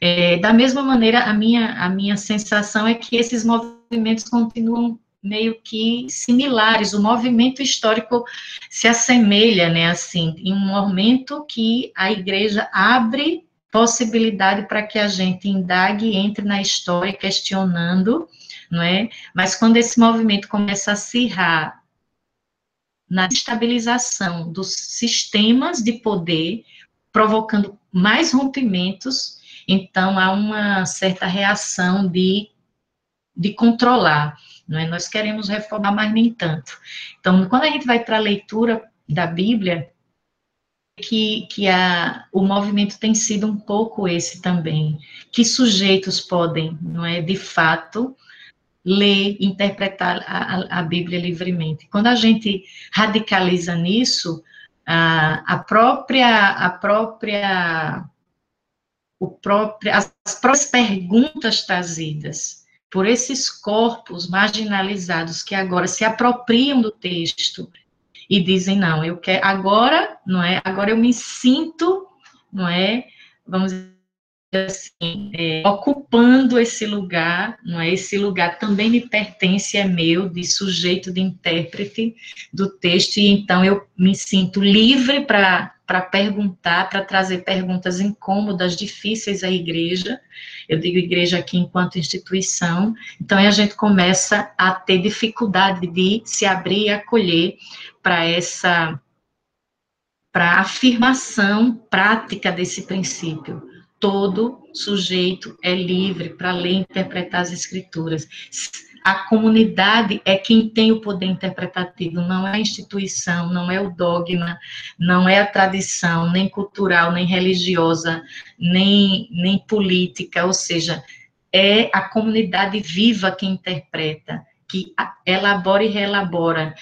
é, da mesma maneira, a minha, a minha sensação é que esses movimentos continuam meio que similares, o movimento histórico se assemelha, né, assim, em um momento que a igreja abre possibilidade para que a gente indague, entre na história, questionando, não é? Mas quando esse movimento começa a acirrar na estabilização dos sistemas de poder, provocando mais rompimentos, então há uma certa reação de, de controlar, não é? Nós queremos reformar, mas nem tanto. Então, quando a gente vai para a leitura da Bíblia, que, que a, o movimento tem sido um pouco esse também, que sujeitos podem, não é, de fato, ler, interpretar a, a Bíblia livremente. Quando a gente radicaliza nisso, a, a própria, a própria, o próprio, as próprias perguntas trazidas por esses corpos marginalizados que agora se apropriam do texto e dizem não, eu quero agora, não é? Agora eu me sinto, não é? Vamos dizer assim, é, ocupando esse lugar, não é? Esse lugar também me pertence, é meu, de sujeito, de intérprete do texto, e então eu me sinto livre para para perguntar, para trazer perguntas incômodas, difíceis à igreja. Eu digo igreja aqui enquanto instituição. Então, a gente começa a ter dificuldade de se abrir e acolher para essa para afirmação prática desse princípio. Todo sujeito é livre para ler e interpretar as escrituras a comunidade é quem tem o poder interpretativo, não é a instituição, não é o dogma, não é a tradição, nem cultural, nem religiosa, nem, nem política, ou seja, é a comunidade viva que interpreta, que elabora e reelabora.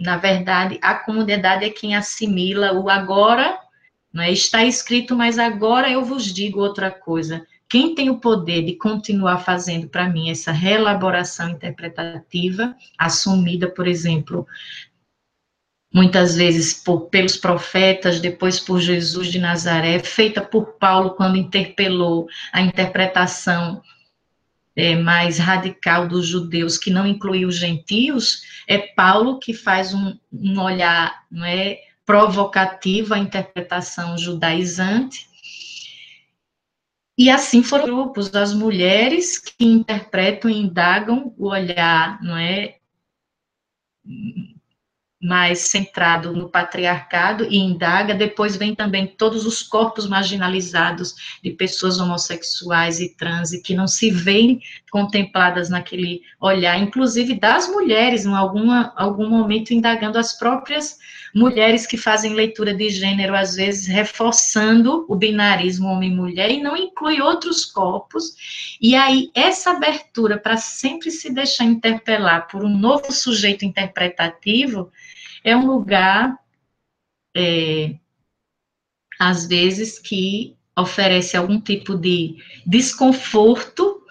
Na verdade, a comunidade é quem assimila o agora, não é? está escrito, mas agora eu vos digo outra coisa quem tem o poder de continuar fazendo para mim essa reelaboração interpretativa, assumida, por exemplo, muitas vezes por, pelos profetas, depois por Jesus de Nazaré, feita por Paulo quando interpelou a interpretação é, mais radical dos judeus, que não incluía os gentios, é Paulo que faz um, um olhar não é, provocativo à interpretação judaizante, e assim foram grupos, as mulheres que interpretam e indagam o olhar, não é? Mais centrado no patriarcado e indaga, depois vem também todos os corpos marginalizados de pessoas homossexuais e trans e que não se veem contempladas naquele olhar, inclusive das mulheres, em alguma, algum momento indagando as próprias mulheres que fazem leitura de gênero, às vezes reforçando o binarismo homem-mulher e não inclui outros corpos, e aí essa abertura para sempre se deixar interpelar por um novo sujeito interpretativo, é um lugar, é, às vezes, que oferece algum tipo de desconforto,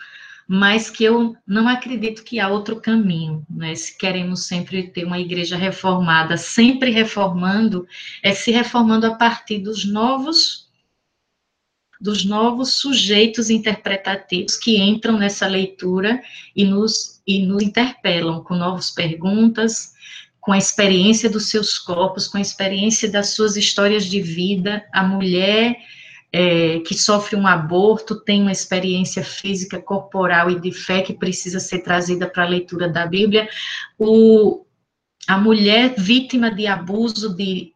mas que eu não acredito que há outro caminho, né? Se queremos sempre ter uma igreja reformada, sempre reformando, é se reformando a partir dos novos dos novos sujeitos interpretativos que entram nessa leitura e nos, e nos interpelam com novas perguntas, com a experiência dos seus corpos, com a experiência das suas histórias de vida. A mulher é, que sofre um aborto tem uma experiência física, corporal e de fé que precisa ser trazida para a leitura da Bíblia. O, a mulher vítima de abuso, de,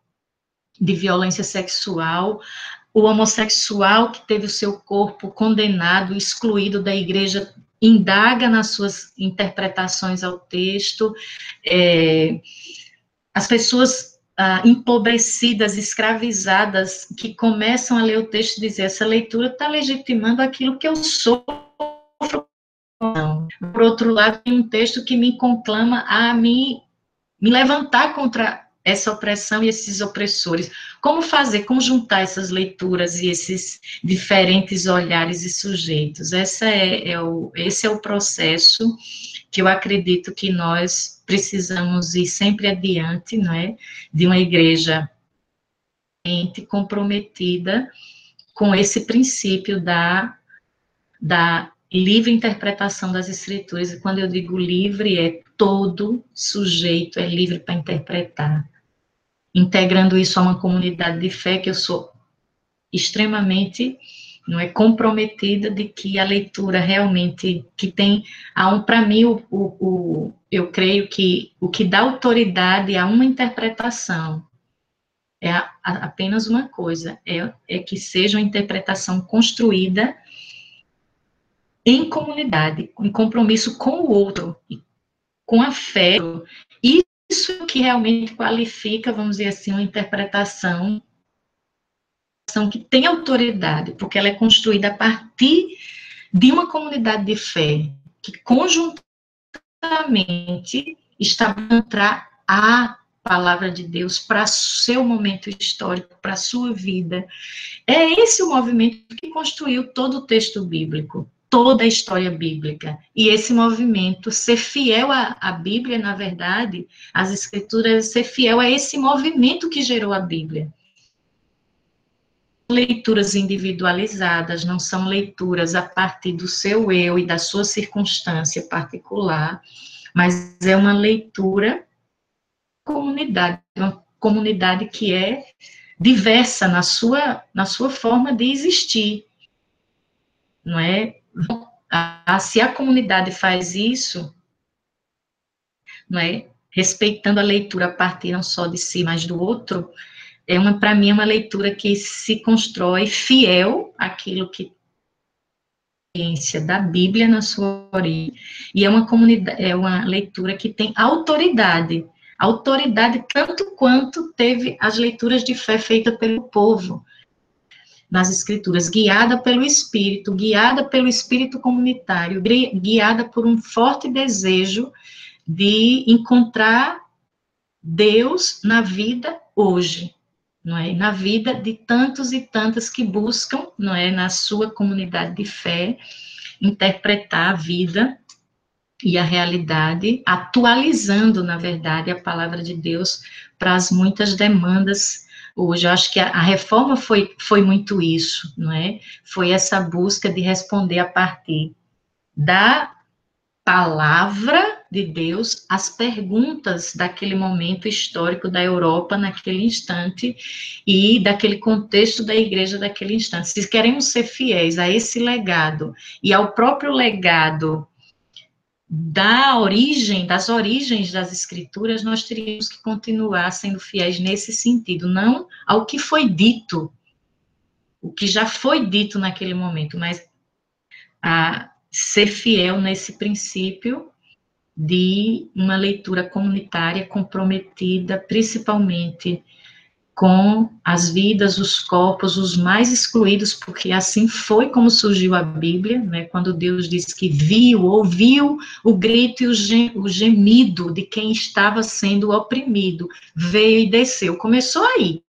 de violência sexual, o homossexual que teve o seu corpo condenado, excluído da igreja indaga nas suas interpretações ao texto, é, as pessoas ah, empobrecidas, escravizadas, que começam a ler o texto e dizer, essa leitura está legitimando aquilo que eu sou. Por outro lado, tem um texto que me conclama a me, me levantar contra essa opressão e esses opressores. Como fazer, como juntar essas leituras e esses diferentes olhares e sujeitos? Essa é, é o, esse é o processo que eu acredito que nós precisamos ir sempre adiante, não é? De uma igreja comprometida com esse princípio da, da livre interpretação das escrituras. E quando eu digo livre, é todo sujeito é livre para interpretar integrando isso a uma comunidade de fé que eu sou extremamente não é comprometida de que a leitura realmente que tem a um para mim o, o, o, eu creio que o que dá autoridade a uma interpretação é a, a, apenas uma coisa é, é que seja uma interpretação construída em comunidade em compromisso com o outro com a fé isso que realmente qualifica, vamos dizer assim, uma interpretação que tem autoridade, porque ela é construída a partir de uma comunidade de fé que conjuntamente está para a palavra de Deus para seu momento histórico, para sua vida. É esse o movimento que construiu todo o texto bíblico toda a história bíblica. E esse movimento, ser fiel à, à, Bíblia, na verdade, as Escrituras, ser fiel a esse movimento que gerou a Bíblia. Leituras individualizadas, não são leituras a partir do seu eu e da sua circunstância particular, mas é uma leitura comunidade, comunidade que é diversa na sua, na sua forma de existir, não é? Se a comunidade faz isso, não é? Respeitando a leitura a partir não só de si, mas do outro, é uma para mim é uma leitura que se constrói fiel àquilo que da Bíblia na sua origem. E é uma comunidade é uma leitura que tem autoridade. Autoridade tanto quanto teve as leituras de fé feitas pelo povo nas escrituras, guiada pelo Espírito, guiada pelo Espírito comunitário, guiada por um forte desejo de encontrar Deus na vida hoje, não é? Na vida de tantos e tantas que buscam, não é, na sua comunidade de fé, interpretar a vida e a realidade, atualizando, na verdade, a palavra de Deus para as muitas demandas hoje. Eu acho que a, a, reforma foi, foi muito isso, não é? Foi essa busca de responder a partir da palavra de Deus às perguntas daquele momento histórico da Europa naquele instante e daquele contexto da igreja daquele instante. Se queremos ser fiéis a esse legado e ao próprio legado da origem, das origens das escrituras, nós teríamos que continuar sendo fiéis nesse sentido, não ao que foi dito, o que já foi dito naquele momento, mas a ser fiel nesse princípio de uma leitura comunitária comprometida, principalmente com as vidas, os corpos, os mais excluídos, porque assim foi como surgiu a Bíblia, né, quando Deus diz que viu, ouviu o grito e o gemido de quem estava sendo oprimido, veio e desceu. Começou aí.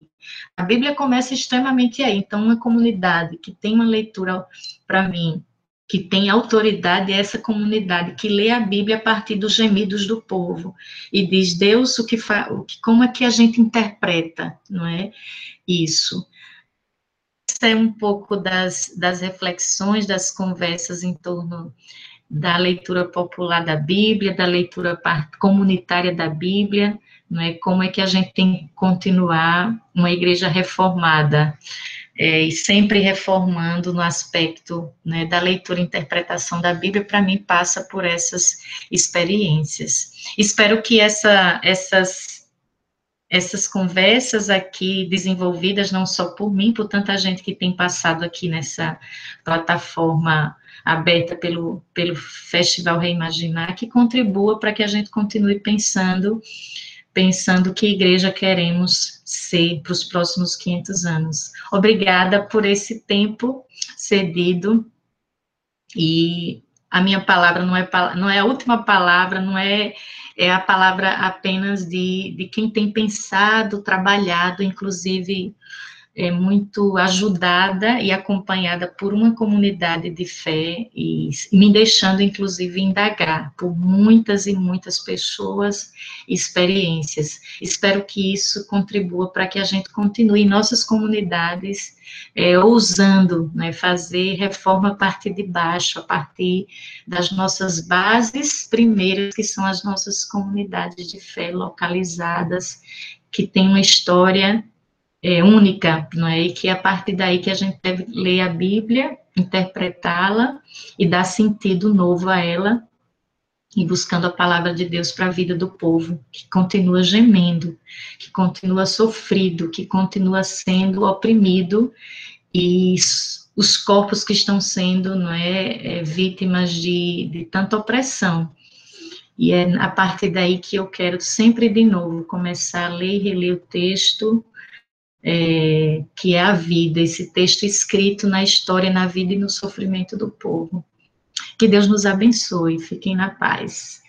A Bíblia começa extremamente aí. Então, uma comunidade que tem uma leitura, para mim, que tem autoridade é essa comunidade que lê a Bíblia a partir dos gemidos do povo e diz Deus o que, fa, como é que a gente interpreta, não é isso? Isso é um pouco das, das reflexões, das conversas em torno da leitura popular da Bíblia, da leitura comunitária da Bíblia, não é? Como é que a gente tem que continuar uma igreja reformada? É, e sempre reformando no aspecto né, da leitura e interpretação da Bíblia, para mim passa por essas experiências. Espero que essa, essas, essas conversas aqui desenvolvidas não só por mim, por tanta gente que tem passado aqui nessa plataforma aberta pelo, pelo Festival Reimaginar, que contribua para que a gente continue pensando pensando que igreja queremos ser para os próximos 500 anos. Obrigada por esse tempo cedido e a minha palavra não é, não é a última palavra, não é, é a palavra apenas de, de quem tem pensado, trabalhado, inclusive é, muito ajudada e acompanhada por uma comunidade de fé e me deixando, inclusive, indagar por muitas e muitas pessoas e experiências. Espero que isso contribua para que a gente continue em nossas comunidades é, ousando né, fazer reforma a partir de baixo, a partir das nossas bases primeiras, que são as nossas comunidades de fé localizadas, que têm uma história é, única, não é? E que é a partir daí que a gente deve ler a Bíblia, interpretá-la e dar sentido novo a ela e buscando a palavra de Deus para a vida do povo, que continua gemendo, que continua sofrido, que continua sendo oprimido e os corpos que estão sendo não é, é vítimas de, de tanta opressão. E é a partir daí que eu quero sempre de novo começar a ler e reler o texto, é, que é a vida, esse texto escrito na história, na vida e no sofrimento do povo. Que Deus nos abençoe, fiquem na paz.